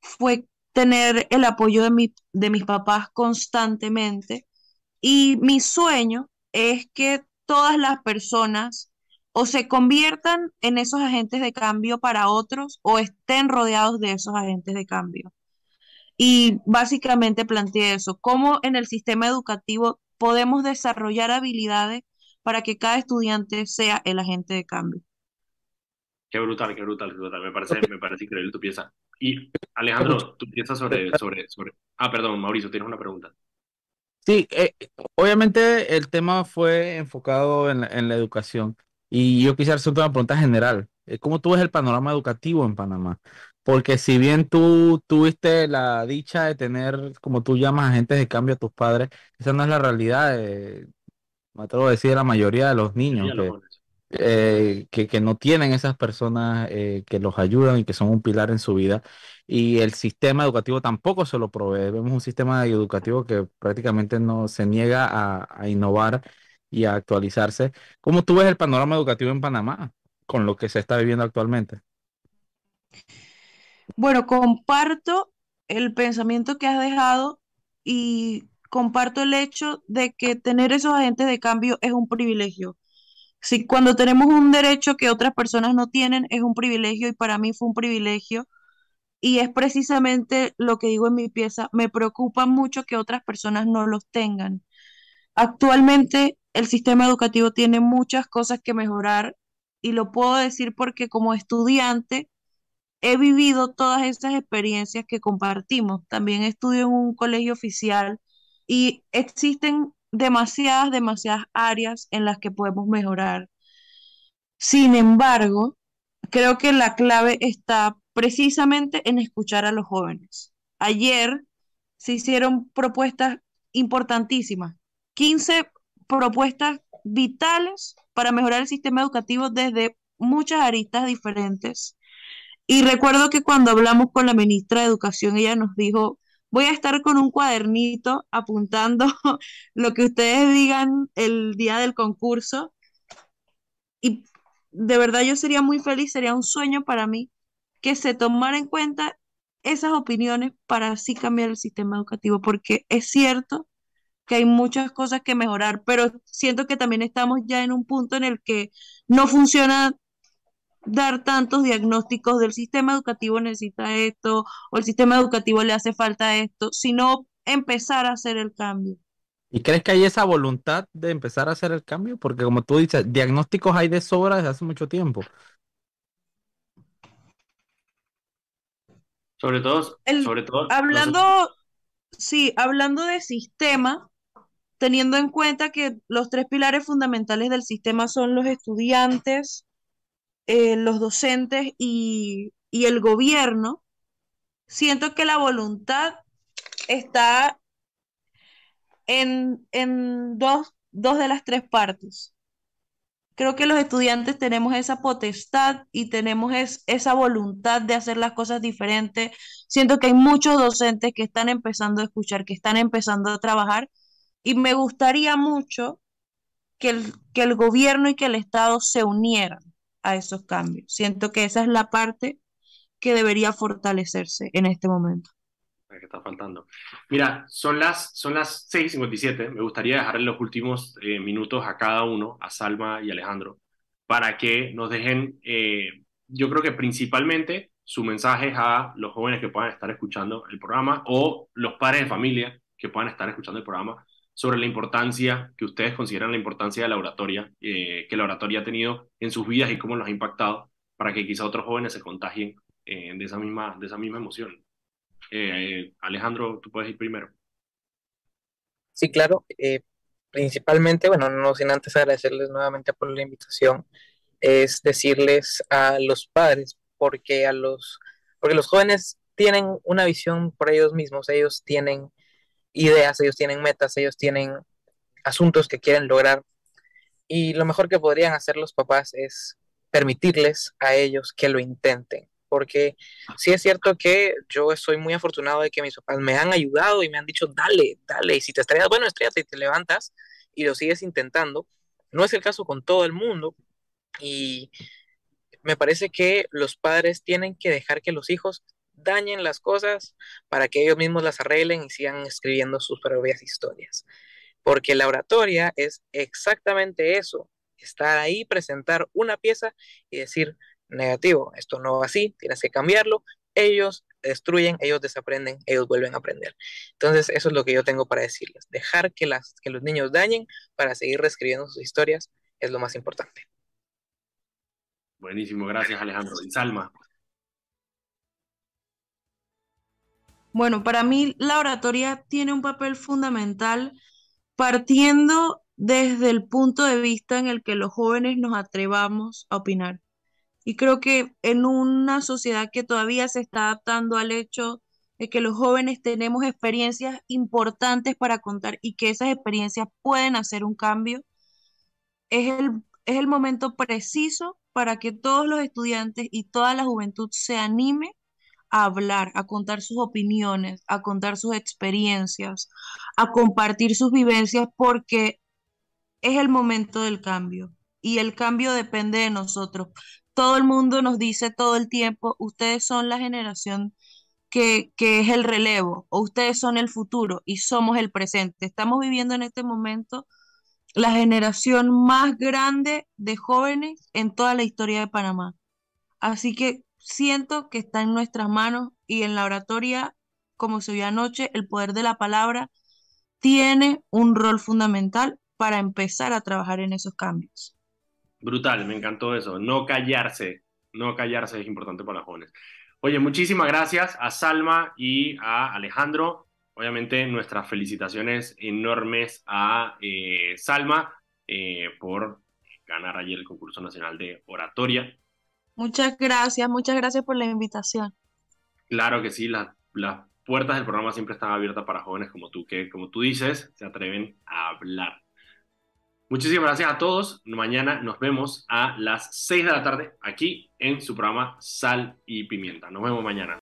fue tener el apoyo de, de mis papás constantemente. Y mi sueño es que todas las personas o se conviertan en esos agentes de cambio para otros o estén rodeados de esos agentes de cambio. Y básicamente planteé eso, cómo en el sistema educativo podemos desarrollar habilidades para que cada estudiante sea el agente de cambio. Qué brutal, qué brutal, qué brutal. Me parece, me parece increíble tu pieza. Y Alejandro, tu pieza sobre, sobre, sobre... Ah, perdón, Mauricio, tienes una pregunta. Sí, eh, obviamente el tema fue enfocado en la, en la educación y yo quisiera hacer una pregunta general. Eh, ¿Cómo tú ves el panorama educativo en Panamá? Porque si bien tú tuviste la dicha de tener, como tú llamas, agentes de cambio a tus padres, esa no es la realidad, de, me atrevo a decir, de la mayoría de los niños que, eh, que, no tienen esas personas eh, que los ayudan y que son un pilar en su vida. Y el sistema educativo tampoco se lo provee. Vemos un sistema educativo que prácticamente no se niega a, a innovar y a actualizarse. ¿Cómo tú ves el panorama educativo en Panamá con lo que se está viviendo actualmente? Bueno, comparto el pensamiento que has dejado y comparto el hecho de que tener esos agentes de cambio es un privilegio. Si cuando tenemos un derecho que otras personas no tienen, es un privilegio y para mí fue un privilegio. Y es precisamente lo que digo en mi pieza, me preocupa mucho que otras personas no los tengan. Actualmente el sistema educativo tiene muchas cosas que mejorar y lo puedo decir porque como estudiante he vivido todas estas experiencias que compartimos. También estudio en un colegio oficial y existen demasiadas, demasiadas áreas en las que podemos mejorar. Sin embargo, creo que la clave está precisamente en escuchar a los jóvenes. Ayer se hicieron propuestas importantísimas, 15 propuestas vitales para mejorar el sistema educativo desde muchas aristas diferentes y recuerdo que cuando hablamos con la ministra de Educación, ella nos dijo, voy a estar con un cuadernito apuntando lo que ustedes digan el día del concurso. Y de verdad yo sería muy feliz, sería un sueño para mí que se tomara en cuenta esas opiniones para así cambiar el sistema educativo, porque es cierto que hay muchas cosas que mejorar, pero siento que también estamos ya en un punto en el que no funciona dar tantos diagnósticos del sistema educativo necesita esto o el sistema educativo le hace falta esto, sino empezar a hacer el cambio. ¿Y crees que hay esa voluntad de empezar a hacer el cambio? Porque como tú dices, diagnósticos hay de sobra desde hace mucho tiempo. Sobre todo, sobre todo. Hablando, sí, hablando de sistema, teniendo en cuenta que los tres pilares fundamentales del sistema son los estudiantes, eh, los docentes y, el gobierno, siento que la voluntad está en, dos, dos de las tres partes. Creo que los estudiantes tenemos esa potestad y tenemos esa voluntad de hacer las cosas diferentes. Siento que hay muchos docentes que están empezando a escuchar, que están empezando a trabajar y me gustaría mucho que el, que el gobierno y que el Estado se unieran a esos cambios. Siento que esa es la parte que debería fortalecerse en este momento. Que está faltando. Mira, son las, son las 6.57. Me gustaría dejar los últimos eh, minutos a cada uno, a Salma y Alejandro, para que nos dejen, eh, yo creo que principalmente su mensaje a los jóvenes que puedan estar escuchando el programa o los padres de familia que puedan estar escuchando el programa sobre la importancia que ustedes consideran la importancia de la oratoria, eh, que la oratoria ha tenido en sus vidas y cómo los ha impactado, para que quizá otros jóvenes se contagien eh, de, esa misma, de esa misma emoción. Eh, Alejandro, tú puedes ir primero. Sí, claro. principalmente, bueno, no sin antes agradecerles nuevamente por la invitación, es decirles a los padres, porque a los, porque los jóvenes tienen una visión por ellos mismos, ellos tienen ideas, ellos tienen metas, ellos tienen asuntos que quieren lograr. Y lo mejor que podrían hacer los papás es permitirles a ellos que lo intenten. Porque sí es cierto que yo soy muy afortunado de que mis papás me han ayudado y me han dicho, dale, dale, y si te estrellas, bueno, estrellate y te levantas y lo sigues intentando. No es el caso con todo el mundo y me parece que los padres tienen que dejar que los hijos dañen las cosas para que ellos mismos las arreglen y sigan escribiendo sus propias historias. Porque la oratoria es exactamente eso, estar ahí, presentar una pieza y decir, negativo, esto no va así, tienes que cambiarlo. Ellos destruyen, ellos desaprenden, ellos vuelven a aprender. Entonces, eso es lo que yo tengo para decirles. Dejar que, las, que los niños dañen para seguir reescribiendo sus historias es lo más importante. Buenísimo, gracias Alejandro. Y Salma. Bueno, para mí la oratoria tiene un papel fundamental partiendo desde el punto de vista en el que los jóvenes nos atrevamos a opinar. Y creo que en una sociedad que todavía se está adaptando al hecho de que los jóvenes tenemos experiencias importantes para contar y que esas experiencias pueden hacer un cambio, es el, es el momento preciso para que todos los estudiantes y toda la juventud se anime a hablar, a contar sus opiniones, a contar sus experiencias, a compartir sus vivencias, porque es el momento del cambio y el cambio depende de nosotros. Todo el mundo nos dice todo el tiempo, ustedes son la generación que, que, es el relevo o ustedes son el futuro y somos el presente. Estamos viviendo en este momento la generación más grande de jóvenes en toda la historia de Panamá. Así que siento que está en nuestras manos y en la oratoria, como se vio anoche, el poder de la palabra tiene un rol fundamental para empezar a trabajar en esos cambios. Brutal, me encantó eso. No callarse, no callarse es importante para los jóvenes. Oye, muchísimas gracias a Salma y a Alejandro. Obviamente nuestras felicitaciones enormes a eh, Salma eh, por ganar ayer el concurso nacional de oratoria. Muchas gracias, muchas gracias por la invitación. Claro que sí, las puertas del programa siempre están abiertas para jóvenes como tú, que como tú dices, se atreven a hablar. Muchísimas gracias a todos. Mañana nos vemos a las 6 de la tarde aquí en su programa Sal y Pimienta. Nos vemos mañana.